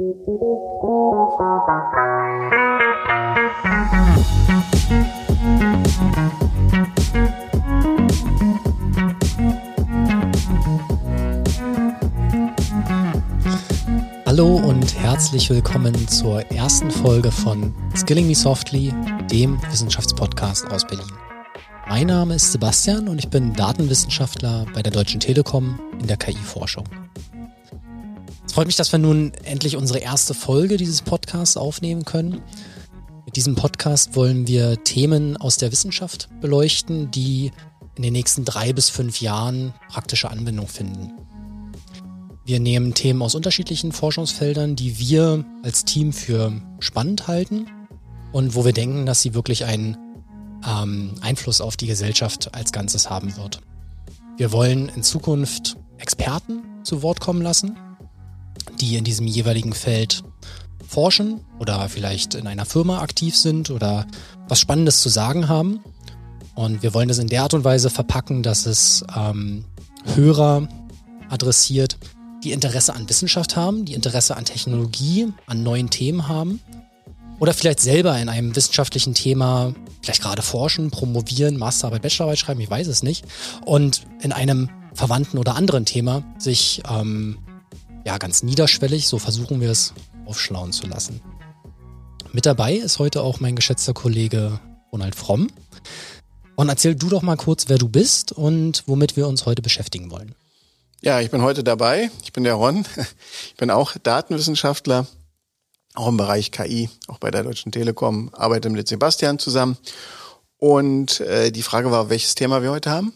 Hallo und herzlich willkommen zur ersten Folge von Skilling Me Softly, dem Wissenschaftspodcast aus Berlin. Mein Name ist Sebastian und ich bin Datenwissenschaftler bei der Deutschen Telekom in der KI-Forschung. Es freut mich, dass wir nun endlich unsere erste Folge dieses Podcasts aufnehmen können. Mit diesem Podcast wollen wir Themen aus der Wissenschaft beleuchten, die in den nächsten drei bis fünf Jahren praktische Anwendung finden. Wir nehmen Themen aus unterschiedlichen Forschungsfeldern, die wir als Team für spannend halten und wo wir denken, dass sie wirklich einen ähm, Einfluss auf die Gesellschaft als Ganzes haben wird. Wir wollen in Zukunft Experten zu Wort kommen lassen, die in diesem jeweiligen Feld forschen oder vielleicht in einer Firma aktiv sind oder was Spannendes zu sagen haben. Und wir wollen das in der Art und Weise verpacken, dass es ähm, Hörer adressiert, die Interesse an Wissenschaft haben, die Interesse an Technologie, an neuen Themen haben oder vielleicht selber in einem wissenschaftlichen Thema vielleicht gerade forschen, promovieren, Masterarbeit, Bachelorarbeit schreiben, ich weiß es nicht und in einem verwandten oder anderen Thema sich ähm, ja ganz niederschwellig, so versuchen wir es, aufschlauen zu lassen. Mit dabei ist heute auch mein geschätzter Kollege Ronald Fromm. Und erzähl du doch mal kurz, wer du bist und womit wir uns heute beschäftigen wollen. Ja, ich bin heute dabei. Ich bin der Ron. Ich bin auch Datenwissenschaftler, auch im Bereich KI, auch bei der Deutschen Telekom, arbeite mit Sebastian zusammen. Und äh, die Frage war, welches Thema wir heute haben?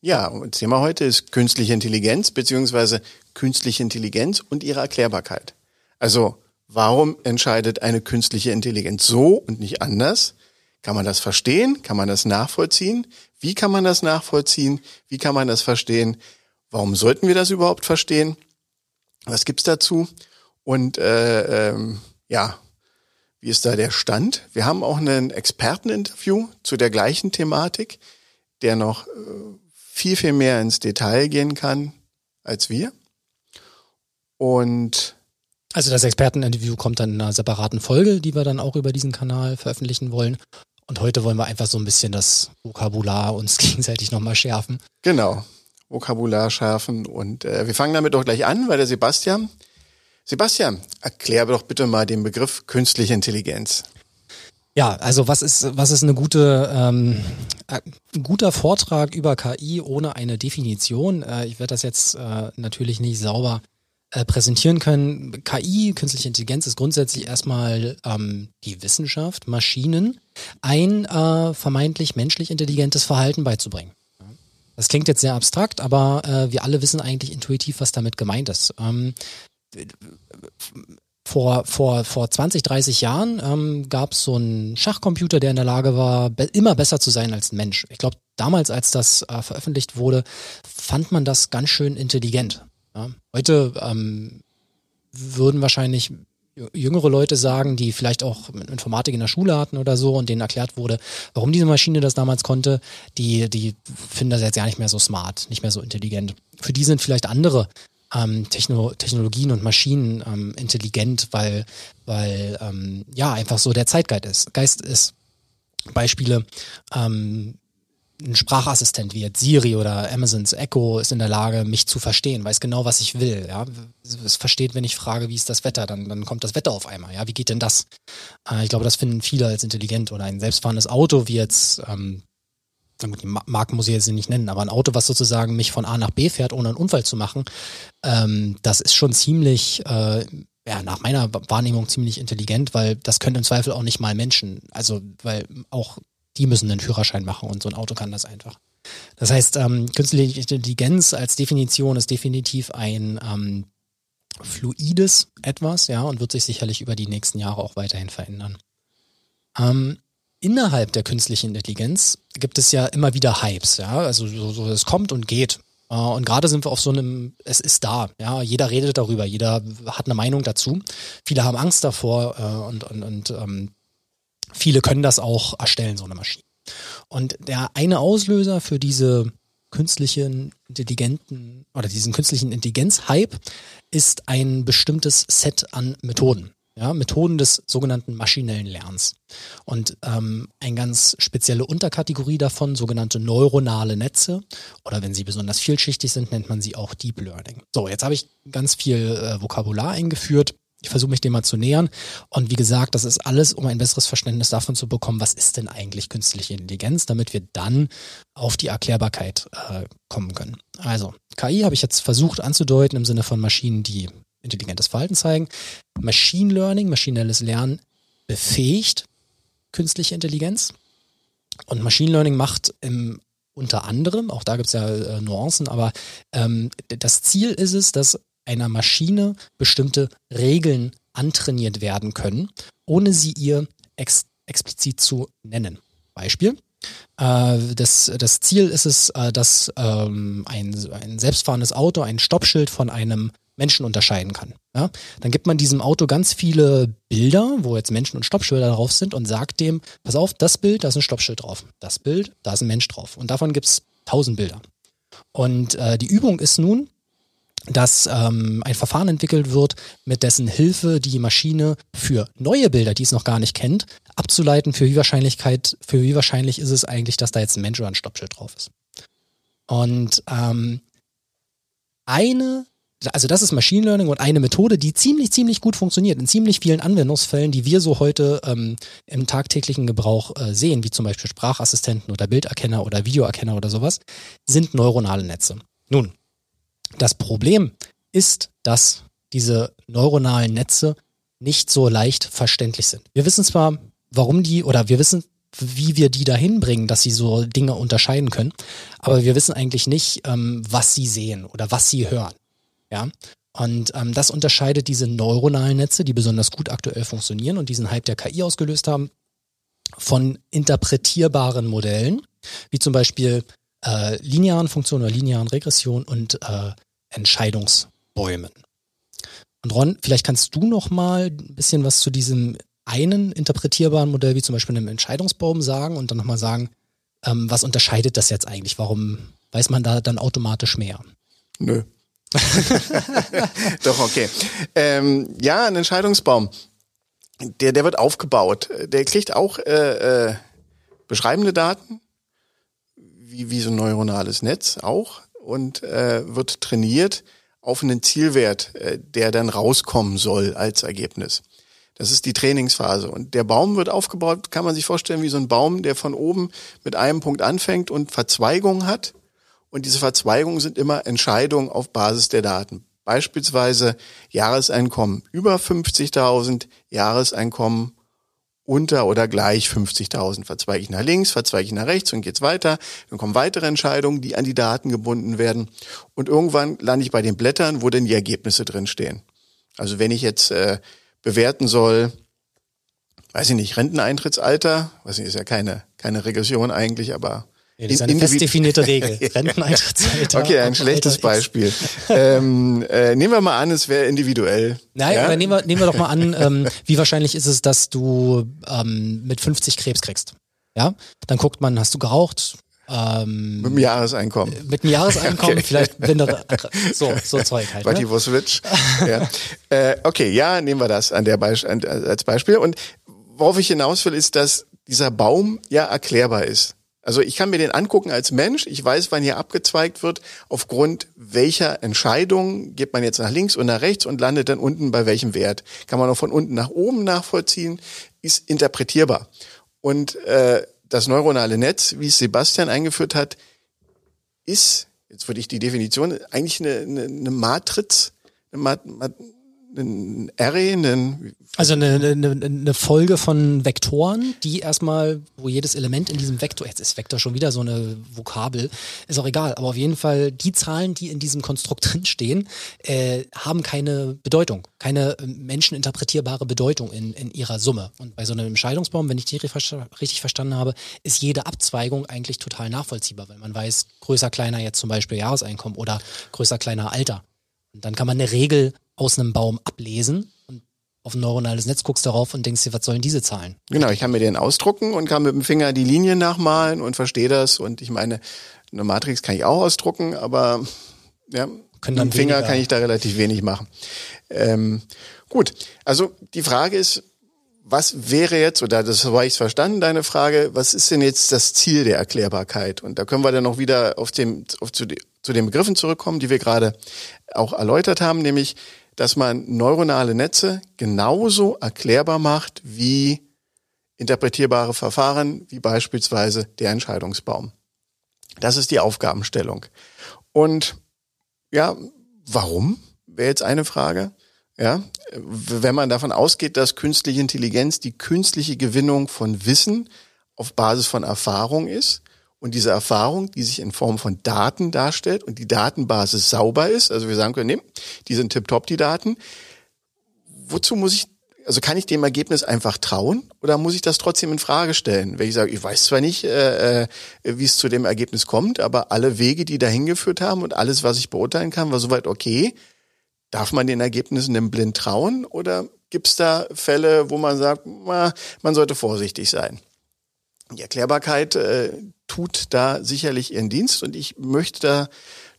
Ja, das Thema heute ist künstliche Intelligenz beziehungsweise künstliche Intelligenz und ihre Erklärbarkeit. Also, warum entscheidet eine künstliche Intelligenz so und nicht anders? Kann man das verstehen? Kann man das nachvollziehen? Wie kann man das nachvollziehen? Wie kann man das verstehen? Warum sollten wir das überhaupt verstehen? Was gibt's dazu? Und äh, ähm, ja, wie ist da der Stand? Wir haben auch ein Experteninterview zu der gleichen Thematik, der noch äh, viel, viel mehr ins Detail gehen kann als wir. Und also das Experteninterview kommt dann in einer separaten Folge, die wir dann auch über diesen Kanal veröffentlichen wollen. Und heute wollen wir einfach so ein bisschen das Vokabular uns gegenseitig nochmal schärfen. Genau. Vokabular schärfen. Und äh, wir fangen damit doch gleich an, weil der Sebastian. Sebastian, erklär doch bitte mal den Begriff künstliche Intelligenz. Ja, also was ist, was ist eine gute, ähm, äh, ein guter Vortrag über KI ohne eine Definition? Äh, ich werde das jetzt äh, natürlich nicht sauber äh, präsentieren können. KI, künstliche Intelligenz, ist grundsätzlich erstmal ähm, die Wissenschaft, Maschinen, ein äh, vermeintlich menschlich intelligentes Verhalten beizubringen. Das klingt jetzt sehr abstrakt, aber äh, wir alle wissen eigentlich intuitiv, was damit gemeint ist. Ähm, vor, vor, vor 20, 30 Jahren ähm, gab es so einen Schachcomputer, der in der Lage war, be immer besser zu sein als ein Mensch. Ich glaube, damals, als das äh, veröffentlicht wurde, fand man das ganz schön intelligent. Ja? Heute ähm, würden wahrscheinlich jüngere Leute sagen, die vielleicht auch Informatik in der Schule hatten oder so und denen erklärt wurde, warum diese Maschine das damals konnte, die, die finden das jetzt ja nicht mehr so smart, nicht mehr so intelligent. Für die sind vielleicht andere ähm, Techno Technologien und Maschinen ähm, intelligent, weil, weil ähm, ja einfach so der Zeitgeist ist. Geist ist. Beispiele, ähm, ein Sprachassistent wie jetzt Siri oder Amazons Echo ist in der Lage, mich zu verstehen, weiß genau, was ich will. Ja, es versteht, wenn ich frage, wie ist das Wetter, dann, dann kommt das Wetter auf einmal. Ja, wie geht denn das? Äh, ich glaube, das finden viele als intelligent oder ein selbstfahrendes Auto wie jetzt. Ähm, die Marken muss ich jetzt nicht nennen, aber ein Auto, was sozusagen mich von A nach B fährt, ohne einen Unfall zu machen, ähm, das ist schon ziemlich, äh, ja, nach meiner Wahrnehmung ziemlich intelligent, weil das können im Zweifel auch nicht mal Menschen. Also, weil auch die müssen einen Führerschein machen und so ein Auto kann das einfach. Das heißt, ähm, künstliche Intelligenz als Definition ist definitiv ein ähm, fluides etwas, ja, und wird sich sicherlich über die nächsten Jahre auch weiterhin verändern. Ähm, innerhalb der künstlichen Intelligenz gibt es ja immer wieder Hypes, ja, also so, so es kommt und geht. Äh, und gerade sind wir auf so einem, es ist da, ja, jeder redet darüber, jeder hat eine Meinung dazu. Viele haben Angst davor äh, und, und, und ähm, viele können das auch erstellen, so eine Maschine. Und der eine Auslöser für diese künstlichen intelligenten oder diesen künstlichen Intelligenz-Hype ist ein bestimmtes Set an Methoden. Ja, Methoden des sogenannten maschinellen Lernens. Und ähm, eine ganz spezielle Unterkategorie davon, sogenannte neuronale Netze, oder wenn sie besonders vielschichtig sind, nennt man sie auch Deep Learning. So, jetzt habe ich ganz viel äh, Vokabular eingeführt. Ich versuche mich dem mal zu nähern. Und wie gesagt, das ist alles, um ein besseres Verständnis davon zu bekommen, was ist denn eigentlich künstliche Intelligenz, damit wir dann auf die Erklärbarkeit äh, kommen können. Also, KI habe ich jetzt versucht anzudeuten im Sinne von Maschinen, die intelligentes Verhalten zeigen. Machine Learning, maschinelles Lernen befähigt künstliche Intelligenz. Und Machine Learning macht im, unter anderem, auch da gibt es ja äh, Nuancen, aber ähm, das Ziel ist es, dass einer Maschine bestimmte Regeln antrainiert werden können, ohne sie ihr ex explizit zu nennen. Beispiel. Äh, das, das Ziel ist es, äh, dass ähm, ein, ein selbstfahrendes Auto ein Stoppschild von einem Menschen unterscheiden kann. Ja? Dann gibt man diesem Auto ganz viele Bilder, wo jetzt Menschen und Stoppschilder drauf sind und sagt dem, pass auf, das Bild, da ist ein Stoppschild drauf. Das Bild, da ist ein Mensch drauf. Und davon gibt es tausend Bilder. Und äh, die Übung ist nun, dass ähm, ein Verfahren entwickelt wird, mit dessen Hilfe die Maschine für neue Bilder, die es noch gar nicht kennt, abzuleiten, für wie Wahrscheinlichkeit, für wie wahrscheinlich ist es eigentlich, dass da jetzt ein Mensch oder ein Stoppschild drauf ist. Und ähm, eine also das ist Machine Learning und eine Methode, die ziemlich, ziemlich gut funktioniert in ziemlich vielen Anwendungsfällen, die wir so heute ähm, im tagtäglichen Gebrauch äh, sehen, wie zum Beispiel Sprachassistenten oder Bilderkenner oder Videoerkenner oder sowas, sind neuronale Netze. Nun, das Problem ist, dass diese neuronalen Netze nicht so leicht verständlich sind. Wir wissen zwar, warum die, oder wir wissen, wie wir die dahin bringen, dass sie so Dinge unterscheiden können, aber wir wissen eigentlich nicht, ähm, was sie sehen oder was sie hören. Ja. Und ähm, das unterscheidet diese neuronalen Netze, die besonders gut aktuell funktionieren und diesen Hype der KI ausgelöst haben, von interpretierbaren Modellen, wie zum Beispiel äh, linearen Funktionen oder linearen Regressionen und äh, Entscheidungsbäumen. Und Ron, vielleicht kannst du noch mal ein bisschen was zu diesem einen interpretierbaren Modell, wie zum Beispiel einem Entscheidungsbaum, sagen und dann nochmal sagen, ähm, was unterscheidet das jetzt eigentlich? Warum weiß man da dann automatisch mehr? Nö, Doch, okay. Ähm, ja, ein Entscheidungsbaum. Der, der wird aufgebaut. Der kriegt auch äh, äh, beschreibende Daten, wie, wie so ein neuronales Netz auch, und äh, wird trainiert auf einen Zielwert, äh, der dann rauskommen soll als Ergebnis. Das ist die Trainingsphase. Und der Baum wird aufgebaut, kann man sich vorstellen, wie so ein Baum, der von oben mit einem Punkt anfängt und Verzweigungen hat und diese Verzweigungen sind immer Entscheidungen auf Basis der Daten. Beispielsweise Jahreseinkommen über 50.000, Jahreseinkommen unter oder gleich 50.000. Verzweige ich nach links, verzweige ich nach rechts und geht's weiter. Dann kommen weitere Entscheidungen, die an die Daten gebunden werden. Und irgendwann lande ich bei den Blättern, wo denn die Ergebnisse drinstehen. Also wenn ich jetzt äh, bewerten soll, weiß ich nicht, Renteneintrittsalter, weiß ich, ist ja keine, keine Regression eigentlich, aber ja, das ist eine fest definierte Regel. Renteneintrittsalter. Okay, ein schlechtes Beispiel. ähm, äh, nehmen wir mal an, es wäre individuell. Nein, ja? nehmen, wir, nehmen wir doch mal an, ähm, wie wahrscheinlich ist es, dass du ähm, mit 50 Krebs kriegst. Ja, dann guckt man, hast du geraucht? Ähm, mit dem Jahreseinkommen. Mit dem Jahreseinkommen, okay. vielleicht wenn du, so, so Zeug halt. Vati ne? ja. äh, okay, ja, nehmen wir das an der Be an, als Beispiel. Und worauf ich hinaus will, ist, dass dieser Baum ja erklärbar ist. Also ich kann mir den angucken als Mensch. Ich weiß, wann hier abgezweigt wird. Aufgrund welcher Entscheidung geht man jetzt nach links und nach rechts und landet dann unten bei welchem Wert. Kann man auch von unten nach oben nachvollziehen. Ist interpretierbar. Und äh, das neuronale Netz, wie es Sebastian eingeführt hat, ist, jetzt würde ich die Definition, eigentlich eine, eine, eine Matrix, eine Mat, Mat, ein Array, ein also eine, eine, eine Folge von Vektoren, die erstmal, wo jedes Element in diesem Vektor, jetzt ist Vektor schon wieder so eine Vokabel, ist auch egal, aber auf jeden Fall die Zahlen, die in diesem Konstrukt drinstehen, äh, haben keine Bedeutung, keine menscheninterpretierbare Bedeutung in, in ihrer Summe. Und bei so einem Entscheidungsbaum, wenn ich die richtig verstanden habe, ist jede Abzweigung eigentlich total nachvollziehbar, weil man weiß, größer, kleiner jetzt zum Beispiel Jahreseinkommen oder größer, kleiner Alter. Und dann kann man eine Regel aus einem Baum ablesen und auf ein neuronales Netz guckst darauf und denkst dir, was sollen diese Zahlen? Genau, ich kann mir den ausdrucken und kann mit dem Finger die Linien nachmalen und verstehe das. Und ich meine, eine Matrix kann ich auch ausdrucken, aber ja. Mit dem Finger weniger- kann ich da relativ wenig machen. Ähm, gut, also die Frage ist, was wäre jetzt, oder das habe ich verstanden, deine Frage, was ist denn jetzt das Ziel der Erklärbarkeit? Und da können wir dann noch wieder auf dem, auf zu, zu den Begriffen zurückkommen, die wir gerade auch erläutert haben, nämlich, dass man neuronale Netze genauso erklärbar macht wie interpretierbare Verfahren, wie beispielsweise der Entscheidungsbaum. Das ist die Aufgabenstellung. Und ja, warum? Wäre jetzt eine Frage. Ja, wenn man davon ausgeht, dass künstliche Intelligenz die künstliche Gewinnung von Wissen auf Basis von Erfahrung ist und diese Erfahrung, die sich in Form von Daten darstellt und die Datenbasis sauber ist, also wir sagen können, nee, die sind tipptopp, die Daten. Wozu muss ich, also kann ich dem Ergebnis einfach trauen oder muss ich das trotzdem in Frage stellen? Wenn ich sage, ich weiß zwar nicht, äh, äh, wie es zu dem Ergebnis kommt, aber alle Wege, die dahin geführt haben und alles, was ich beurteilen kann, war soweit okay. Darf man den Ergebnissen denn blind trauen oder gibt es da Fälle, wo man sagt, man sollte vorsichtig sein? Die Erklärbarkeit äh, tut da sicherlich ihren Dienst und ich möchte da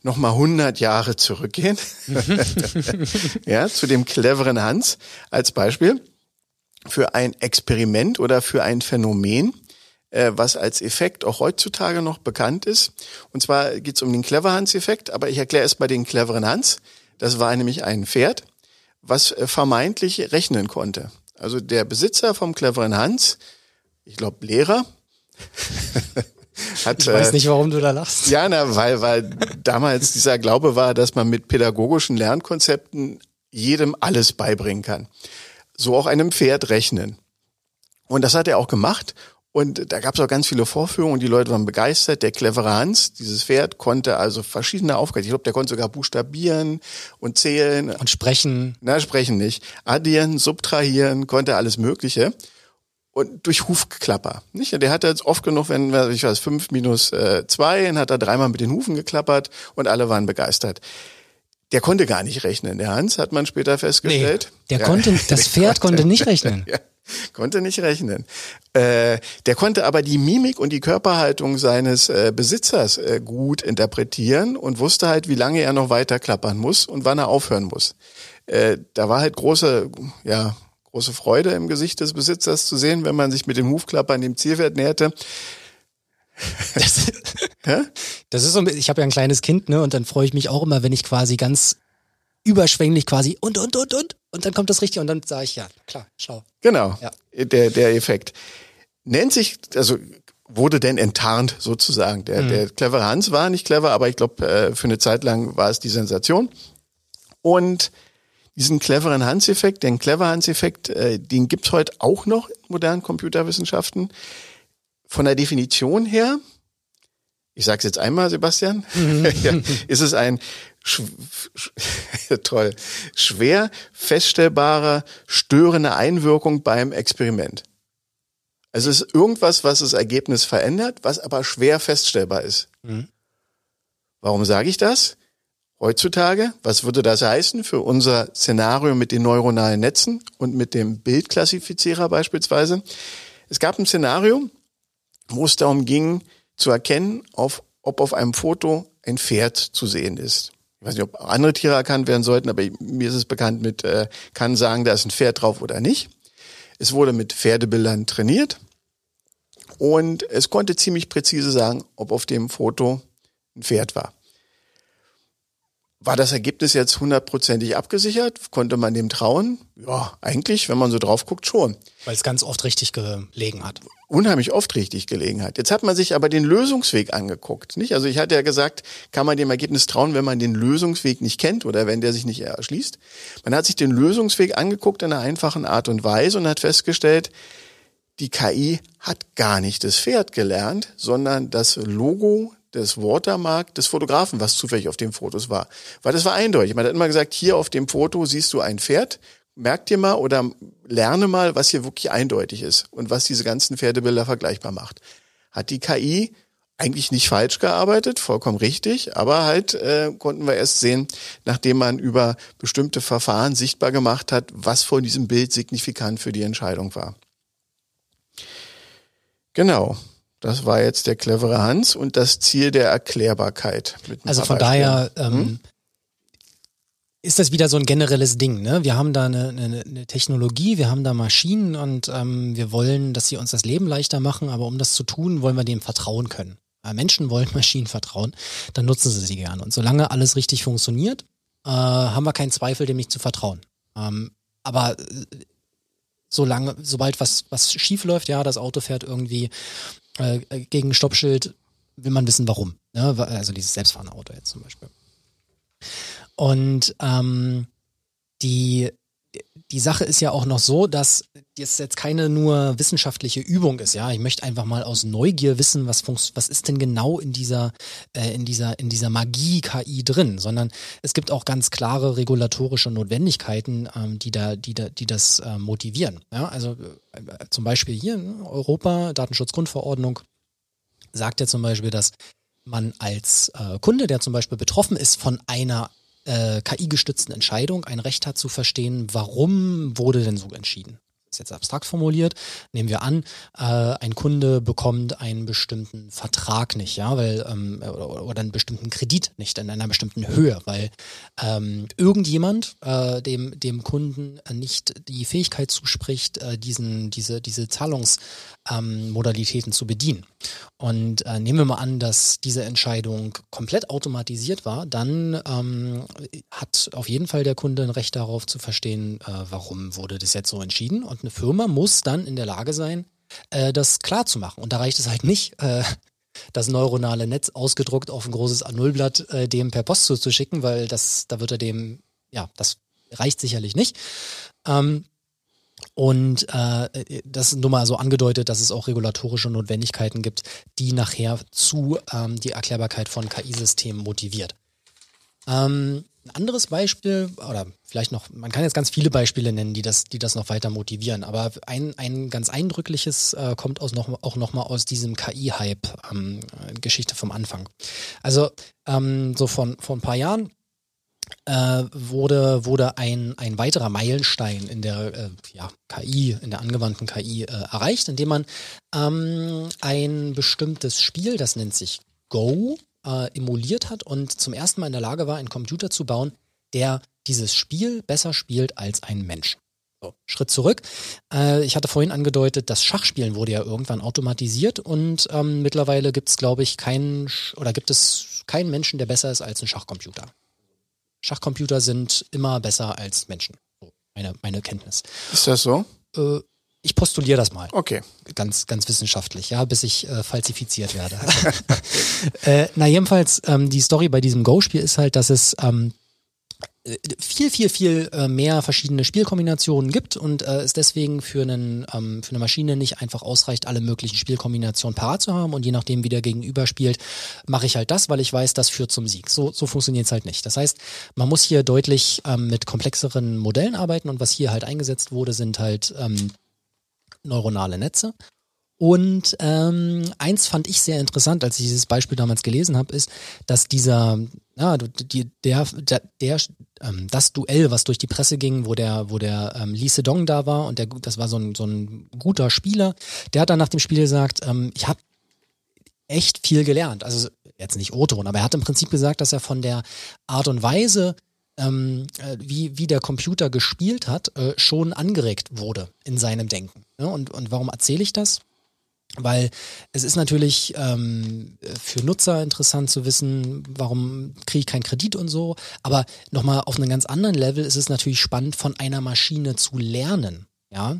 noch mal 100 Jahre zurückgehen. ja, zu dem cleveren Hans als Beispiel für ein Experiment oder für ein Phänomen, äh, was als Effekt auch heutzutage noch bekannt ist. Und zwar geht es um den Clever Hans-Effekt, aber ich erkläre erst mal den cleveren Hans. Das war nämlich ein Pferd, was äh, vermeintlich rechnen konnte. Also der Besitzer vom cleveren Hans, ich glaube Lehrer, hat Ich weiß äh, nicht, warum du da lachst. ja, na, weil, weil damals dieser Glaube war, dass man mit pädagogischen Lernkonzepten jedem alles beibringen kann. So auch einem Pferd rechnen. Und das hat er auch gemacht. Und da gab es auch ganz viele Vorführungen und die Leute waren begeistert. Der clevere Hans, dieses Pferd, konnte also verschiedene Aufgaben. Ich glaube, der konnte sogar buchstabieren und zählen. Und sprechen. Na, sprechen nicht. Addieren, subtrahieren, konnte alles Mögliche. Und durch Hufklapper. Nicht? Der hat jetzt oft genug, wenn, ich weiß, fünf minus äh, zwei, dann hat er dreimal mit den Hufen geklappert und alle waren begeistert. Der konnte gar nicht rechnen. Der Hans hat man später festgestellt. der Ja, konnte, das Pferd konnte nicht rechnen. ja, konnte nicht rechnen. Äh, der konnte aber die Mimik und die Körperhaltung seines äh, Besitzers äh, gut interpretieren und wusste halt, wie lange er noch weiter klappern muss und wann er aufhören muss. Äh, da war halt große, ja, große Freude im Gesicht des Besitzers zu sehen, wenn man sich mit dem Hufklappern dem Zielwert näherte. Das, das ist so, ein bisschen- ich habe ja ein kleines Kind, ne, und dann freue ich mich auch immer, wenn ich quasi ganz überschwänglich quasi und und und und und dann kommt das richtig und dann sage ich ja, klar, schlau. Genau, Ja. der, der Effekt. Nennt sich, also wurde denn enttarnt sozusagen. Der, der clevere Hans war nicht clever, aber ich glaube, äh, für eine Zeit lang war es die Sensation. Und diesen cleveren Hans-Effekt, den clever Hans-Effekt, äh, den gibt's heute auch noch in modernen Computerwissenschaften. Von der Definition her, ich sage es jetzt einmal, Sebastian, ja, ist es ein sch sch toll, schwer feststellbarer, störende Einwirkung beim Experiment. Also es ist irgendwas, was das Ergebnis verändert, was aber schwer feststellbar ist. Warum sage ich das? Heutzutage, was würde das heißen für unser Szenario mit den neuronalen Netzen und mit dem Bildklassifizierer beispielsweise? Es gab ein Szenario, wo es darum ging, zu erkennen, auf, ob auf einem Foto ein Pferd zu sehen ist. Ich weiß nicht, ob andere Tiere erkannt werden sollten, aber mir ist es bekannt mit, äh, kann sagen, da ist ein Pferd drauf oder nicht. Es wurde mit Pferdebildern trainiert und es konnte ziemlich präzise sagen, ob auf dem Foto ein Pferd war. War das Ergebnis jetzt hundertprozentig abgesichert? Konnte man dem trauen? Ja, eigentlich, wenn man so drauf guckt, schon. Weil es ganz oft richtig gelegen hat. Unheimlich oft richtig gelegen hat. Jetzt hat man sich aber den Lösungsweg angeguckt, nicht? Also ich hatte ja gesagt, kann man dem Ergebnis trauen, wenn man den Lösungsweg nicht kennt oder wenn der sich nicht erschließt. Man hat sich den Lösungsweg angeguckt in einer einfachen Art und Weise und hat festgestellt, die KI hat gar nicht das Pferd gelernt, sondern das Logo des Watermark des Fotografen, was zufällig auf den Fotos war. Weil das war eindeutig. Man hat immer gesagt, hier auf dem Foto siehst du ein Pferd. Merk dir mal oder lerne mal, was hier wirklich eindeutig ist und was diese ganzen Pferdebilder vergleichbar macht. Hat die KI eigentlich nicht falsch gearbeitet, vollkommen richtig, aber halt äh, konnten wir erst sehen, nachdem man über bestimmte Verfahren sichtbar gemacht hat, was von diesem Bild signifikant für die Entscheidung war. Genau. Das war jetzt der clevere Hans und das Ziel der Erklärbarkeit. Also von Beispielen. daher, ähm, ist das wieder so ein generelles Ding. Ne? Wir haben da eine, eine, eine Technologie, wir haben da Maschinen und ähm, wir wollen, dass sie uns das Leben leichter machen, aber um das zu tun, wollen wir dem vertrauen können. Äh, Menschen wollen Maschinen vertrauen, dann nutzen sie sie gerne. Und solange alles richtig funktioniert, äh, haben wir keinen Zweifel, dem nicht zu vertrauen. Ähm, aber äh, solange, sobald was, was schief läuft, ja, das Auto fährt irgendwie äh, gegen ein Stoppschild, will man wissen, warum. Ne? Also dieses selbstfahrende Auto jetzt zum Beispiel. Und ähm, die, die Sache ist ja auch noch so, dass das jetzt keine nur wissenschaftliche Übung ist. Ja, ich möchte einfach mal aus Neugier wissen, was was ist denn genau in dieser äh, in dieser in dieser Magie KI drin, sondern es gibt auch ganz klare regulatorische Notwendigkeiten, ähm, die da die da die das äh, motivieren. Ja, also äh, zum Beispiel hier in Europa Datenschutzgrundverordnung sagt ja zum Beispiel, dass man als äh, Kunde, der zum Beispiel betroffen ist von einer äh, KI-gestützten Entscheidung ein Recht hat zu verstehen, warum wurde denn so entschieden ist jetzt abstrakt formuliert, nehmen wir an, äh, ein Kunde bekommt einen bestimmten Vertrag nicht, ja, weil ähm, oder, oder einen bestimmten Kredit nicht in einer bestimmten Höhe, weil ähm, irgendjemand äh, dem dem Kunden nicht die Fähigkeit zuspricht, äh, diesen diese diese Zahlungsmodalitäten ähm, zu bedienen. Und äh, nehmen wir mal an, dass diese Entscheidung komplett automatisiert war, dann ähm, hat auf jeden Fall der Kunde ein Recht darauf zu verstehen, äh, warum wurde das jetzt so entschieden und eine Firma muss dann in der Lage sein, äh, das klar zu machen. Und da reicht es halt nicht, äh, das neuronale Netz ausgedruckt auf ein großes A0-Blatt äh, dem per Post zuzuschicken, weil das, da wird er dem, ja, das reicht sicherlich nicht. Ähm, und äh, das ist nur mal so angedeutet, dass es auch regulatorische Notwendigkeiten gibt, die nachher zu ähm, die Erklärbarkeit von KI-Systemen motiviert. Ähm, ein anderes Beispiel, oder vielleicht noch, man kann jetzt ganz viele Beispiele nennen, die das, die das noch weiter motivieren, aber ein, ein ganz eindrückliches äh, kommt aus noch, auch nochmal aus diesem KI-Hype, ähm, vom Anfang. Also ähm, so von vor ein paar Jahren äh, wurde, wurde ein, ein weiterer Meilenstein in der äh, ja, KI, in der angewandten KI äh, erreicht, indem man ähm, ein bestimmtes Spiel, das nennt sich Go, äh, emuliert hat und zum ersten Mal in der Lage war, einen Computer zu bauen, der dieses Spiel besser spielt als ein Mensch. So, Schritt zurück. Äh, ich hatte vorhin angedeutet, das Schachspielen wurde ja irgendwann automatisiert und ähm, mittlerweile gibt es, glaube ich, keinen oder gibt es keinen Menschen, der besser ist als ein Schachcomputer. Schachcomputer sind immer besser als Menschen. So, meine, meine Kenntnis. Ist das so? Äh, ich postuliere das mal. Okay. Ganz, ganz wissenschaftlich, ja, bis ich äh, falsifiziert werde. äh, na, jedenfalls, ähm, die Story bei diesem Go-Spiel ist halt, dass es ähm, äh, viel, viel, viel äh, mehr verschiedene Spielkombinationen gibt und äh, es deswegen für, einen, ähm, für eine Maschine nicht einfach ausreicht, alle möglichen Spielkombinationen parat zu haben und je nachdem, wie der Gegenüber spielt, mache ich halt das, weil ich weiß, das führt zum Sieg. So, so funktioniert es halt nicht. Das heißt, man muss hier deutlich ähm, mit komplexeren Modellen arbeiten und was hier halt eingesetzt wurde, sind halt ähm, neuronale Netze. Und ähm, eins fand ich sehr interessant, als ich dieses Beispiel damals gelesen habe, ist, dass dieser, ja, die, der, der, der ähm, das Duell, was durch die Presse ging, wo der, wo der ähm, Lee Sedong da war und der, das war so ein, so ein guter Spieler, der hat dann nach dem Spiel gesagt, ähm, ich habe echt viel gelernt. Also jetzt nicht O-Ton, aber er hat im Prinzip gesagt, dass er von der Art und Weise, ähm, äh, wie, wie der Computer gespielt hat, äh, schon angeregt wurde in seinem Denken. Ja, und, und warum erzähle ich das? Weil es ist natürlich ähm, für Nutzer interessant zu wissen, warum kriege ich keinen Kredit und so. Aber nochmal auf einem ganz anderen Level ist es natürlich spannend, von einer Maschine zu lernen. Ja,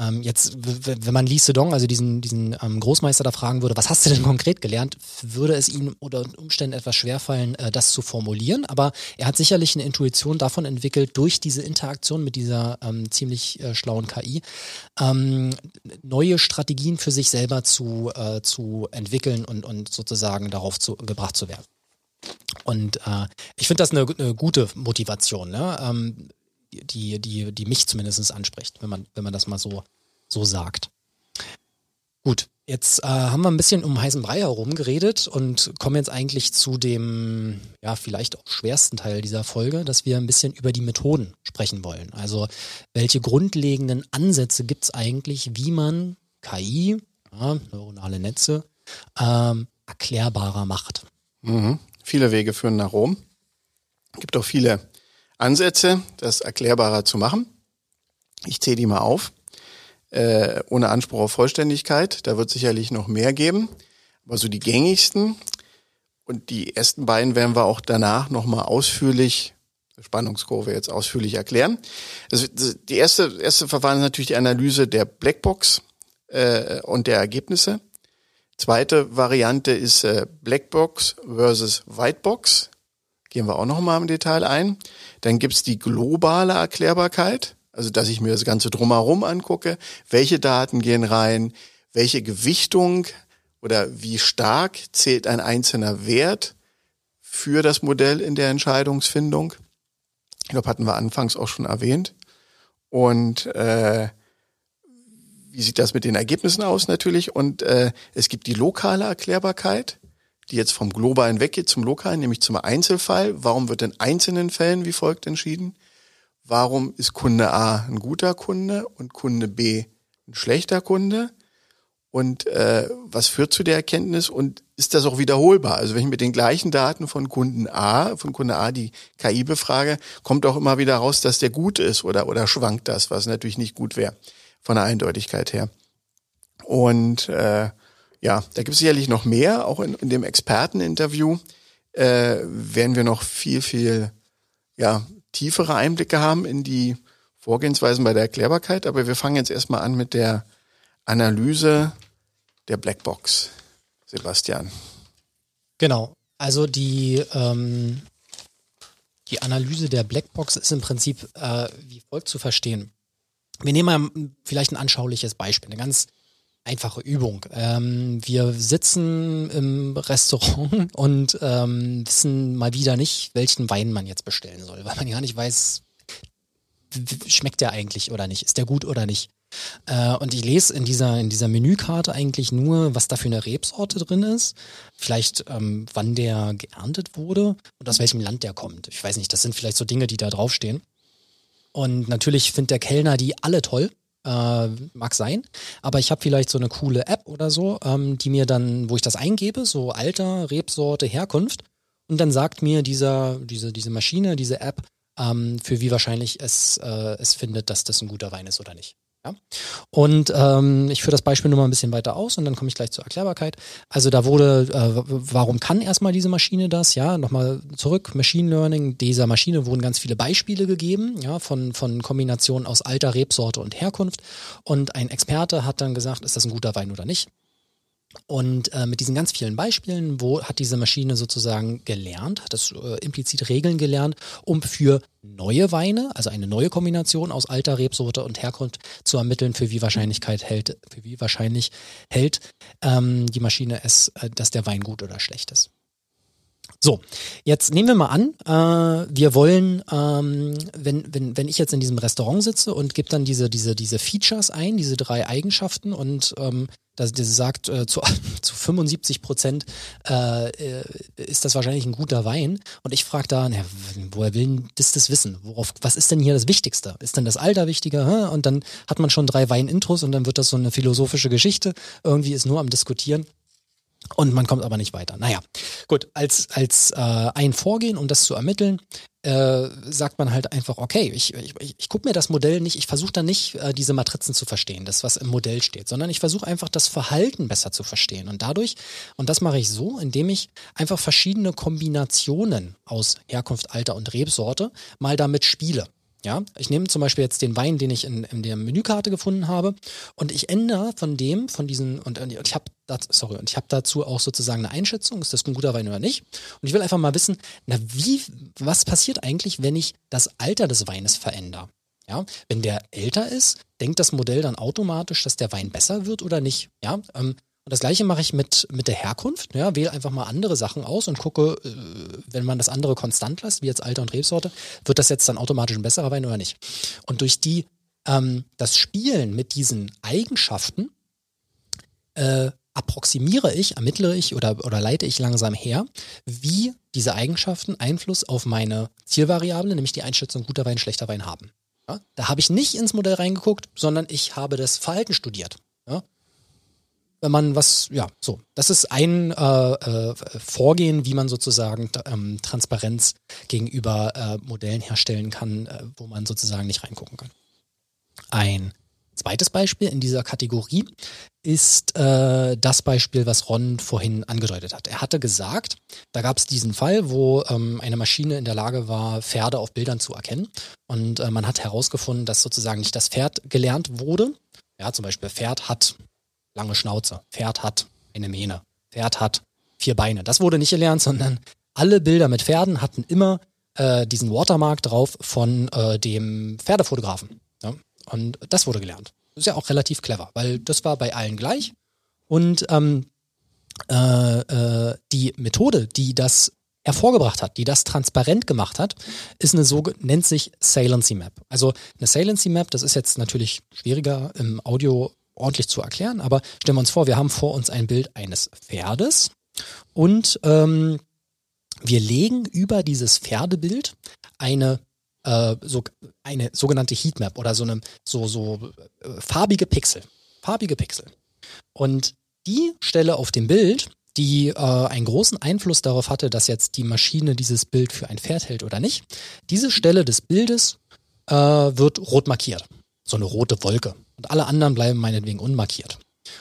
ähm, jetzt, wenn man Lee Sedong, also diesen, diesen ähm, Großmeister da fragen würde, was hast du denn konkret gelernt, würde es ihm unter Umständen etwas schwerfallen, äh, das zu formulieren. Aber er hat sicherlich eine Intuition davon entwickelt, durch diese Interaktion mit dieser ähm, ziemlich äh, schlauen KI, ähm, neue Strategien für sich selber zu, äh, zu entwickeln und, und sozusagen darauf zu, gebracht zu werden. Und äh, ich finde das eine, eine gute Motivation. Ne? Die, die, die mich zumindest anspricht, wenn man, wenn man das mal so, so sagt. Gut, jetzt äh, haben wir ein bisschen um heißen Brei herum geredet und kommen jetzt eigentlich zu dem, ja, vielleicht auch schwersten Teil dieser Folge, dass wir ein bisschen über die Methoden sprechen wollen. Also, welche grundlegenden Ansätze gibt es eigentlich, wie man KI, ja, neuronale Netze, ähm, erklärbarer macht? Mhm. Viele Wege führen nach Rom. Es gibt auch viele Ansätze, das erklärbarer zu machen. Ich zähle die mal auf, äh, ohne Anspruch auf Vollständigkeit. Da wird sicherlich noch mehr geben. Aber so die gängigsten und die ersten beiden werden wir auch danach nochmal ausführlich, Spannungskurve jetzt ausführlich erklären. Also die erste, erste Verfahren ist natürlich die Analyse der Blackbox äh, und der Ergebnisse. Zweite Variante ist äh, Blackbox versus Whitebox. Gehen wir auch nochmal im Detail ein. Dann gibt's die globale Erklärbarkeit, also dass ich mir das Ganze drumherum angucke. Welche Daten gehen rein? Welche Gewichtung oder wie stark zählt ein einzelner Wert für das Modell in der Entscheidungsfindung? Ich glaube, hatten wir anfangs auch schon erwähnt. Und äh, wie sieht das mit den Ergebnissen aus natürlich? Und äh, es gibt die lokale Erklärbarkeit, die jetzt vom globalen weggeht zum lokalen, nämlich zum Einzelfall. Warum wird in einzelnen Fällen wie folgt entschieden? Warum ist Kunde A ein guter Kunde und Kunde B ein schlechter Kunde? Und äh, was führt zu der Erkenntnis und ist das auch wiederholbar? Also wenn ich mit den gleichen Daten von Kunden A, von Kunde A die KI befrage, kommt auch immer wieder raus, dass der gut ist oder, oder schwankt das, was natürlich nicht gut wäre von der Eindeutigkeit her. Und äh, ja, da gibt es sicherlich noch mehr, auch in, in dem Experteninterview äh, werden wir noch viel, viel ja, tiefere Einblicke haben in die Vorgehensweisen bei der Erklärbarkeit. Aber wir fangen jetzt erstmal an mit der Analyse der Blackbox, Sebastian. Genau. Also die, ähm, die Analyse der Blackbox ist im Prinzip äh, wie folgt zu verstehen. Wir nehmen mal vielleicht ein anschauliches Beispiel, eine ganz einfache Übung. Ähm, wir sitzen im Restaurant und ähm, wissen mal wieder nicht, welchen Wein man jetzt bestellen soll, weil man ja nicht weiß, schmeckt der eigentlich oder nicht, ist der gut oder nicht. Äh, und ich lese in dieser, in dieser Menükarte eigentlich nur, was da für eine Rebsorte drin ist. Vielleicht, ähm, wann der geerntet wurde und aus welchem Land der kommt. Ich weiß nicht, das sind vielleicht so Dinge, die da draufstehen. Und natürlich findet der Kellner die alle toll. Äh, mag sein, aber ich habe vielleicht so eine coole App oder so, ähm, die mir dann, wo ich das eingebe, so Alter, Rebsorte, Herkunft, und dann sagt mir dieser, diese, diese Maschine, diese App, ähm, für wie wahrscheinlich es, äh, es findet, dass das ein guter Wein ist oder nicht. Ja? Und ähm, ich führe das Beispiel nur mal ein bisschen weiter aus und dann komme ich gleich zur Erklärbarkeit. Also da wurde, äh, warum kann erstmal diese Maschine das? Ja, nochmal zurück, Machine Learning, dieser Maschine wurden ganz viele Beispiele gegeben, ja, von, von Kombinationen aus alter Rebsorte und Herkunft. Und ein Experte hat dann gesagt, ist das ein guter Wein oder nicht? Und äh, mit diesen ganz vielen Beispielen, wo hat diese Maschine sozusagen gelernt, hat das äh, implizit Regeln gelernt, um für neue Weine, also eine neue Kombination aus alter Rebsorte und Herkunft zu ermitteln, für wie Wahrscheinlichkeit hält, für wie wahrscheinlich hält ähm, die Maschine es, äh, dass der Wein gut oder schlecht ist. So, jetzt nehmen wir mal an, äh, wir wollen, ähm, wenn, wenn, wenn ich jetzt in diesem Restaurant sitze und gebe dann diese, diese, diese Features ein, diese drei Eigenschaften und ähm, das, das sagt, äh, zu, zu 75 Prozent äh, äh, ist das wahrscheinlich ein guter Wein. Und ich frage da, na, woher will das das wissen? Worauf, was ist denn hier das Wichtigste? Ist denn das Alter wichtiger? Hä? Und dann hat man schon drei Wein-Intros und dann wird das so eine philosophische Geschichte. Irgendwie ist nur am Diskutieren. Und man kommt aber nicht weiter. Naja, gut, als, als äh, ein Vorgehen, um das zu ermitteln, äh, sagt man halt einfach, okay, ich, ich, ich gucke mir das Modell nicht, ich versuche dann nicht, äh, diese Matrizen zu verstehen, das, was im Modell steht, sondern ich versuche einfach das Verhalten besser zu verstehen. Und dadurch, und das mache ich so, indem ich einfach verschiedene Kombinationen aus Herkunft, Alter und Rebsorte mal damit spiele. Ja, ich nehme zum Beispiel jetzt den Wein, den ich in, in der Menükarte gefunden habe, und ich ändere von dem, von diesen, und, und ich habe sorry, und ich habe dazu auch sozusagen eine Einschätzung, ist das ein guter Wein oder nicht? Und ich will einfach mal wissen, na wie, was passiert eigentlich, wenn ich das Alter des Weines verändere? Ja, wenn der älter ist, denkt das Modell dann automatisch, dass der Wein besser wird oder nicht? Ja, ähm, und das gleiche mache ich mit, mit der Herkunft. Ja, wähle einfach mal andere Sachen aus und gucke, äh, wenn man das andere konstant lässt, wie jetzt Alter und Rebsorte, wird das jetzt dann automatisch ein besserer Wein oder nicht? Und durch die, ähm, das Spielen mit diesen Eigenschaften äh, approximiere ich, ermittle ich oder, oder leite ich langsam her, wie diese Eigenschaften Einfluss auf meine Zielvariable, nämlich die Einschätzung guter Wein, schlechter Wein haben. Ja, da habe ich nicht ins Modell reingeguckt, sondern ich habe das Verhalten studiert. Ja, wenn man was, ja, so. Das ist ein äh, äh, Vorgehen, wie man sozusagen ähm, Transparenz gegenüber äh, Modellen herstellen kann, äh, wo man sozusagen nicht reingucken kann. Ein zweites Beispiel in dieser Kategorie ist äh, das Beispiel, was Ron vorhin angedeutet hat. Er hatte gesagt, da gab es diesen Fall, wo ähm, eine Maschine in der Lage war, Pferde auf Bildern zu erkennen. Und äh, man hat herausgefunden, dass sozusagen nicht das Pferd gelernt wurde. Ja, zum Beispiel Pferd hat lange Schnauze, Pferd hat eine Mähne, Pferd hat vier Beine. Das wurde nicht gelernt, sondern alle Bilder mit Pferden hatten immer äh, diesen Watermark drauf von äh, dem Pferdefotografen. Ja? Und das wurde gelernt. Das ist ja auch relativ clever, weil das war bei allen gleich. Und ähm, äh, äh, die Methode, die das hervorgebracht hat, die das transparent gemacht hat, ist eine so nennt sich Salency Map. Also eine Salency Map, das ist jetzt natürlich schwieriger im Audio ordentlich zu erklären, aber stellen wir uns vor, wir haben vor uns ein Bild eines Pferdes und ähm, wir legen über dieses Pferdebild eine äh, so eine sogenannte Heatmap oder so eine so so äh, farbige Pixel, farbige Pixel. Und die Stelle auf dem Bild, die äh, einen großen Einfluss darauf hatte, dass jetzt die Maschine dieses Bild für ein Pferd hält oder nicht, diese Stelle des Bildes äh, wird rot markiert. So eine rote Wolke. Und alle anderen bleiben meinetwegen unmarkiert.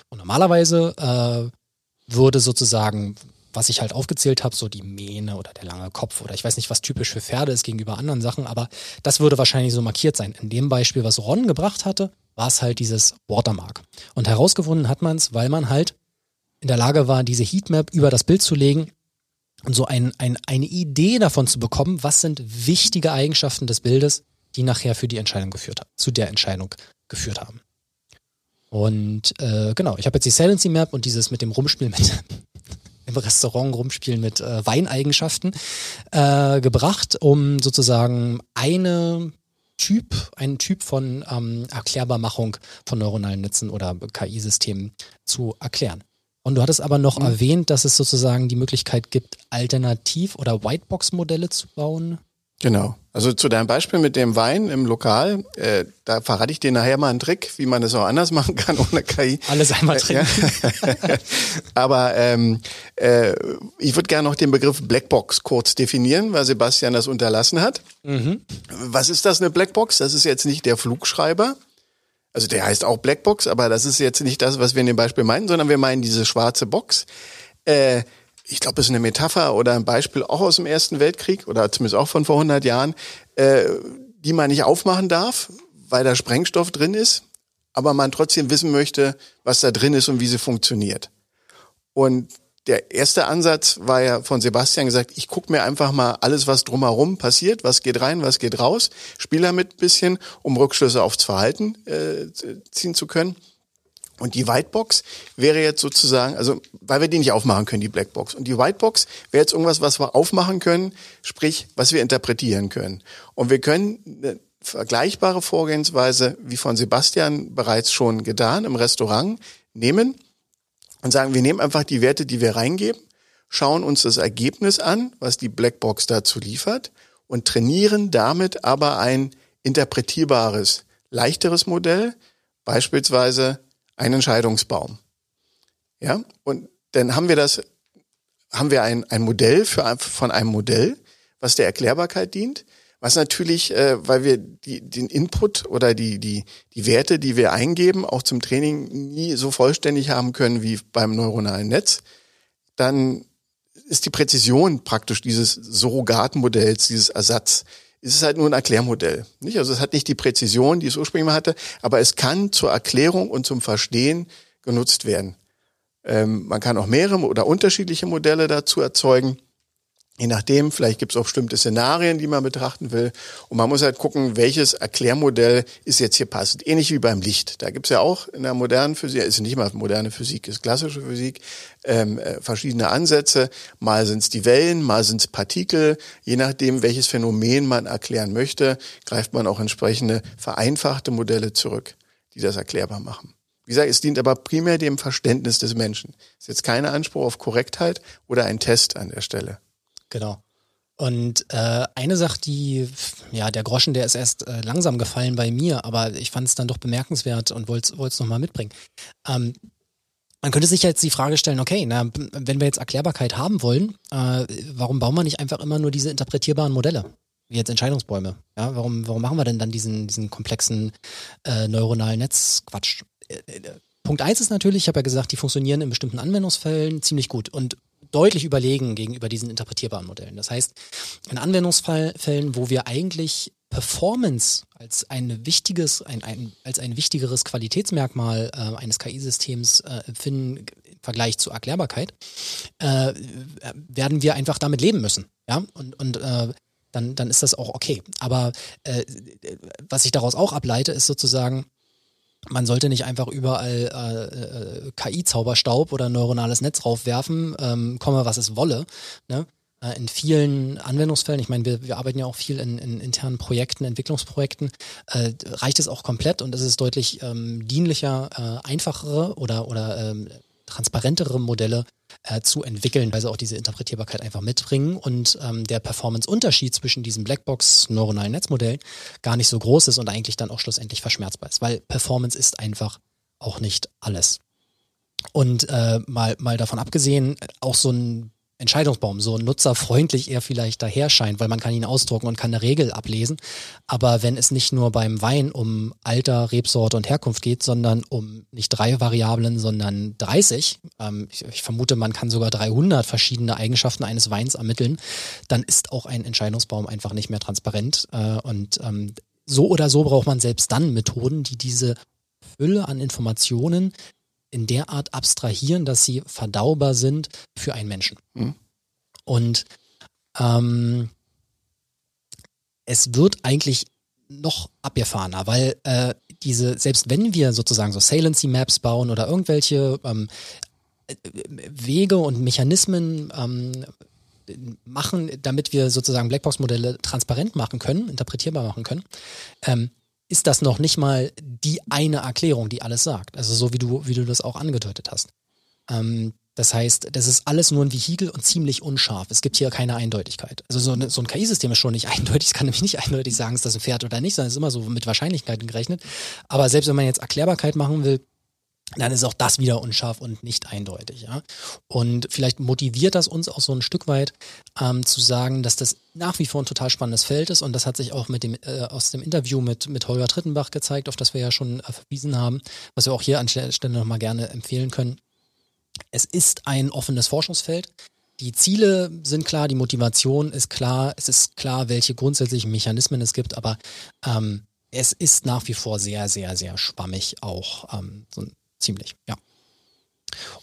Und normalerweise äh, würde sozusagen was ich halt aufgezählt habe, so die Mähne oder der lange Kopf oder ich weiß nicht, was typisch für Pferde ist gegenüber anderen Sachen, aber das würde wahrscheinlich so markiert sein. In dem Beispiel, was Ron gebracht hatte, war es halt dieses Watermark. Und herausgefunden hat man es, weil man halt in der Lage war, diese Heatmap über das Bild zu legen und so ein, ein, eine Idee davon zu bekommen, was sind wichtige Eigenschaften des Bildes, die nachher für die Entscheidung geführt haben, zu der Entscheidung geführt haben. Und äh, genau, ich habe jetzt die Salency Map und dieses mit dem Rumspiel mit im Restaurant rumspielen mit äh, Weineigenschaften äh, gebracht, um sozusagen eine Typ, einen Typ von ähm, Erklärbarmachung von neuronalen Netzen oder KI-Systemen zu erklären. Und du hattest aber noch mhm. erwähnt, dass es sozusagen die Möglichkeit gibt, Alternativ- oder Whitebox-Modelle zu bauen. Genau. Also zu deinem Beispiel mit dem Wein im Lokal, äh, da verrate ich dir nachher mal einen Trick, wie man das auch anders machen kann ohne KI. Alles einmal trinken. Ja. Aber ähm, äh, ich würde gerne noch den Begriff Blackbox kurz definieren, weil Sebastian das unterlassen hat. Mhm. Was ist das eine Blackbox? Das ist jetzt nicht der Flugschreiber. Also der heißt auch Blackbox, aber das ist jetzt nicht das, was wir in dem Beispiel meinen, sondern wir meinen diese schwarze Box. Äh, ich glaube, das ist eine Metapher oder ein Beispiel auch aus dem Ersten Weltkrieg oder zumindest auch von vor 100 Jahren, äh, die man nicht aufmachen darf, weil da Sprengstoff drin ist, aber man trotzdem wissen möchte, was da drin ist und wie sie funktioniert. Und der erste Ansatz war ja von Sebastian gesagt, ich gucke mir einfach mal alles, was drumherum passiert, was geht rein, was geht raus, spiele damit ein bisschen, um Rückschlüsse aufs Verhalten äh, ziehen zu können. Und die Whitebox wäre jetzt sozusagen, also weil wir die nicht aufmachen können, die Blackbox. Und die Whitebox wäre jetzt irgendwas, was wir aufmachen können, sprich, was wir interpretieren können. Und wir können eine vergleichbare Vorgehensweise, wie von Sebastian bereits schon getan, im Restaurant nehmen und sagen, wir nehmen einfach die Werte, die wir reingeben, schauen uns das Ergebnis an, was die Blackbox dazu liefert und trainieren damit aber ein interpretierbares, leichteres Modell, beispielsweise ein Entscheidungsbaum. Ja, und dann haben wir das, haben wir ein, ein Modell für, von einem Modell, was der Erklärbarkeit dient, was natürlich, äh, weil wir die, den Input oder die, die, die Werte, die wir eingeben, auch zum Training nie so vollständig haben können wie beim neuronalen Netz, dann ist die Präzision praktisch dieses Surrogatmodells, dieses Ersatz, ist es halt nur ein Erklärmodell. Nicht? Also es hat nicht die Präzision, die es ursprünglich mal hatte, aber es kann zur Erklärung und zum Verstehen genutzt werden. Ähm, man kann auch mehrere oder unterschiedliche Modelle dazu erzeugen. Je nachdem, vielleicht gibt es auch bestimmte Szenarien, die man betrachten will. Und man muss halt gucken, welches Erklärmodell ist jetzt hier passend. Ähnlich wie beim Licht. Da gibt es ja auch in der modernen Physik, ist nicht mal moderne Physik, ist klassische Physik, ähm, äh, verschiedene Ansätze. Mal sind es die Wellen, mal sind es Partikel. Je nachdem, welches Phänomen man erklären möchte, greift man auch entsprechende vereinfachte Modelle zurück, die das erklärbar machen. Wie gesagt, es dient aber primär dem Verständnis des Menschen. Ist jetzt keine Anspruch auf Korrektheit oder ein Test an der Stelle. Genau. Und äh, eine Sache, die, ja, der Groschen, der ist erst äh, langsam gefallen bei mir, aber ich fand es dann doch bemerkenswert und wollte es nochmal mitbringen. Ähm, Man könnte sich jetzt die Frage stellen, okay, na, wenn wir jetzt Erklärbarkeit haben wollen, äh, warum bauen wir nicht einfach immer nur diese interpretierbaren Modelle? Wie jetzt Entscheidungsbäume. Ja, warum, warum machen wir denn dann diesen, diesen komplexen äh, neuronalen Netzquatsch? Äh, äh, Punkt eins ist natürlich, ich habe ja gesagt, die funktionieren in bestimmten Anwendungsfällen ziemlich gut und deutlich überlegen gegenüber diesen interpretierbaren Modellen. Das heißt, in Anwendungsfällen, wo wir eigentlich Performance als ein wichtiges, ein, ein, als ein wichtigeres Qualitätsmerkmal äh, eines KI-Systems äh, empfinden im Vergleich zur Erklärbarkeit, äh, werden wir einfach damit leben müssen. Ja, und, und äh, dann, dann ist das auch okay. Aber äh, was ich daraus auch ableite, ist sozusagen, man sollte nicht einfach überall äh, äh, KI-Zauberstaub oder neuronales Netz raufwerfen, ähm, komme was es wolle. Ne? Äh, in vielen Anwendungsfällen, ich meine, wir, wir arbeiten ja auch viel in, in internen Projekten, Entwicklungsprojekten, äh, reicht es auch komplett und es ist deutlich ähm, dienlicher, äh, einfachere oder, oder ähm, transparentere Modelle äh, zu entwickeln, weil sie auch diese Interpretierbarkeit einfach mitbringen und ähm, der Performance-Unterschied zwischen diesen Blackbox neuronalen Netzmodellen gar nicht so groß ist und eigentlich dann auch schlussendlich verschmerzbar ist, weil Performance ist einfach auch nicht alles. Und äh, mal, mal davon abgesehen, auch so ein Entscheidungsbaum so nutzerfreundlich er vielleicht daher scheint, weil man kann ihn ausdrucken und kann eine Regel ablesen. Aber wenn es nicht nur beim Wein um Alter, Rebsorte und Herkunft geht, sondern um nicht drei Variablen, sondern 30, ähm, ich, ich, vermute, man kann sogar 300 verschiedene Eigenschaften eines Weins ermitteln, dann ist auch ein Entscheidungsbaum einfach nicht mehr transparent. Äh, und ähm, so oder so braucht man selbst dann Methoden, die diese Fülle an Informationen in der Art abstrahieren, dass sie verdaubar sind für einen Menschen. Mhm. Und ähm, es wird eigentlich noch abgefahrener, weil äh, diese, selbst wenn wir sozusagen so Salency Maps bauen oder irgendwelche ähm, Wege und Mechanismen ähm, machen, damit wir sozusagen Blackbox-Modelle transparent machen können, interpretierbar machen können, ähm, ist das noch nicht mal die eine Erklärung, die alles sagt. Also so wie du, wie du das auch angedeutet hast. Ähm, das heißt, das ist alles nur ein Vehikel und ziemlich unscharf. Es gibt hier keine Eindeutigkeit. Also so, eine, so ein KI-System ist schon nicht eindeutig. Es kann nämlich nicht eindeutig sagen, ist das ein Pferd oder nicht, sondern es ist immer so mit Wahrscheinlichkeiten gerechnet. Aber selbst wenn man jetzt Erklärbarkeit machen will, dann ist auch das wieder unscharf und nicht eindeutig. Ja? Und vielleicht motiviert das uns auch so ein Stück weit ähm, zu sagen, dass das nach wie vor ein total spannendes Feld ist. Und das hat sich auch mit dem, äh, aus dem Interview mit, mit Holger Trittenbach gezeigt, auf das wir ja schon äh, verwiesen haben, was wir auch hier an der Stelle nochmal gerne empfehlen können. Es ist ein offenes Forschungsfeld. Die Ziele sind klar, die Motivation ist klar, es ist klar, welche grundsätzlichen Mechanismen es gibt, aber ähm, es ist nach wie vor sehr, sehr, sehr schwammig auch. Ähm, so ein ziemlich, ja.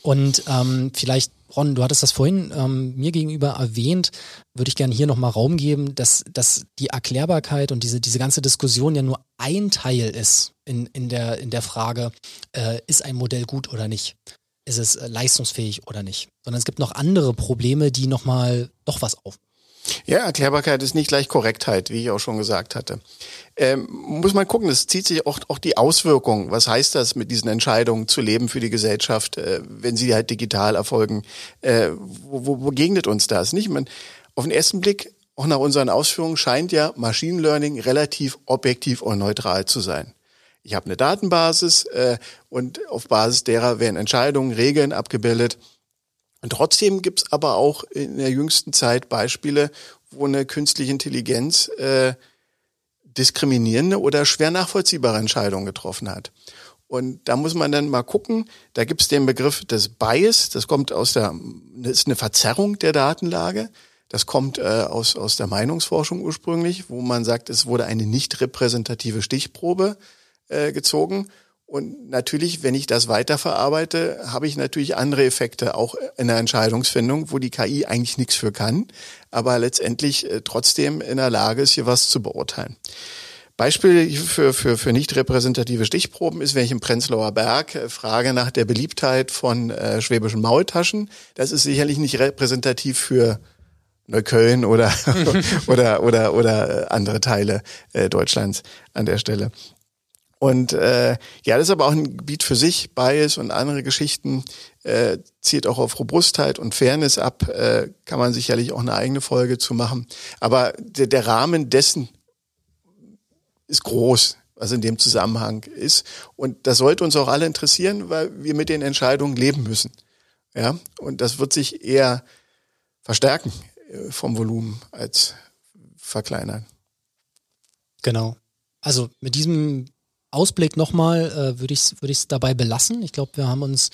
Und ähm, vielleicht, Ron, du hattest das vorhin ähm, mir gegenüber erwähnt, würde ich gerne hier nochmal Raum geben, dass, dass die Erklärbarkeit und diese, diese ganze Diskussion ja nur ein Teil ist in, in, der, in der Frage, äh, ist ein Modell gut oder nicht? Ist es äh, leistungsfähig oder nicht? Sondern es gibt noch andere Probleme, die nochmal doch was auf. Ja, Erklärbarkeit ist nicht gleich Korrektheit, wie ich auch schon gesagt hatte. Ähm, muss man gucken, es zieht sich auch, auch die Auswirkungen. Was heißt das, mit diesen Entscheidungen zu leben für die Gesellschaft, äh, wenn sie halt digital erfolgen? Äh, wo, wo, wo gegnet uns das? Nicht? Man, auf den ersten Blick, auch nach unseren Ausführungen, scheint ja Machine Learning relativ objektiv und neutral zu sein. Ich habe eine Datenbasis äh, und auf Basis derer werden Entscheidungen, Regeln abgebildet und trotzdem gibt's aber auch in der jüngsten Zeit Beispiele, wo eine künstliche Intelligenz äh, diskriminierende oder schwer nachvollziehbare Entscheidungen getroffen hat. Und da muss man dann mal gucken, da gibt's den Begriff des Bias, das kommt aus der, das ist eine Verzerrung der Datenlage. Das kommt äh, aus, aus der Meinungsforschung ursprünglich, wo man sagt, es wurde eine nicht repräsentative Stichprobe äh, gezogen. Und natürlich, wenn ich das weiterverarbeite, habe ich natürlich andere Effekte, auch in der Entscheidungsfindung, wo die KI eigentlich nichts für kann, aber letztendlich äh, trotzdem in der Lage ist, hier was zu beurteilen. Beispiel für, für, für nicht repräsentative Stichproben ist, wenn ich im Prenzlauer Berg äh, frage nach der Beliebtheit von äh, schwäbischen Maultaschen. Das ist sicherlich nicht repräsentativ für Neukölln oder, oder, oder, oder äh, andere Teile äh, Deutschlands an der Stelle. Und äh, ja, das ist aber auch ein Gebiet für sich. Bias und andere Geschichten äh, zielt auch auf Robustheit und Fairness ab. Äh, kann man sicherlich auch eine eigene Folge zu machen. Aber der, der Rahmen dessen ist groß. was in dem Zusammenhang ist. Und das sollte uns auch alle interessieren, weil wir mit den Entscheidungen leben müssen. Ja, und das wird sich eher verstärken äh, vom Volumen als verkleinern. Genau. Also mit diesem Ausblick nochmal äh, würde ich es würd ich's dabei belassen. Ich glaube, wir haben uns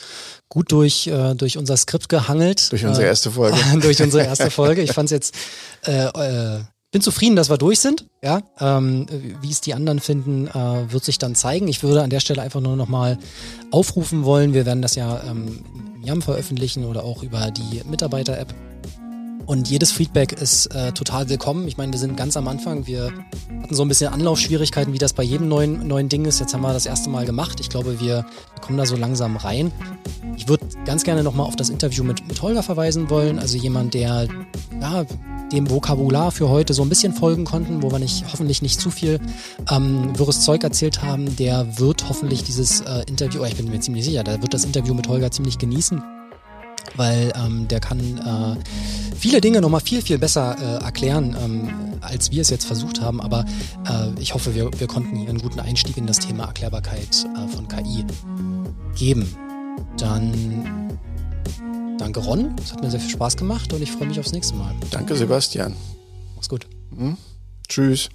gut durch, äh, durch unser Skript gehangelt. Durch unsere äh, erste Folge. durch unsere erste Folge. Ich fand es jetzt, äh, äh, bin zufrieden, dass wir durch sind. Ja, ähm, Wie es die anderen finden, äh, wird sich dann zeigen. Ich würde an der Stelle einfach nur nochmal aufrufen wollen. Wir werden das ja ähm, im YAM veröffentlichen oder auch über die Mitarbeiter-App und jedes Feedback ist äh, total willkommen. Ich meine, wir sind ganz am Anfang. Wir hatten so ein bisschen Anlaufschwierigkeiten, wie das bei jedem neuen, neuen Ding ist. Jetzt haben wir das erste Mal gemacht. Ich glaube, wir kommen da so langsam rein. Ich würde ganz gerne nochmal auf das Interview mit, mit Holger verweisen wollen. Also jemand, der ja, dem Vokabular für heute so ein bisschen folgen konnten, wo wir nicht, hoffentlich nicht zu viel ähm, wirres Zeug erzählt haben, der wird hoffentlich dieses äh, Interview, oh, ich bin mir ziemlich sicher, der wird das Interview mit Holger ziemlich genießen weil ähm, der kann äh, viele Dinge nochmal viel, viel besser äh, erklären, ähm, als wir es jetzt versucht haben. Aber äh, ich hoffe, wir, wir konnten hier einen guten Einstieg in das Thema Erklärbarkeit äh, von KI geben. Dann danke Ron, es hat mir sehr viel Spaß gemacht und ich freue mich aufs nächste Mal. Danke Sebastian. Mach's gut. Hm? Tschüss.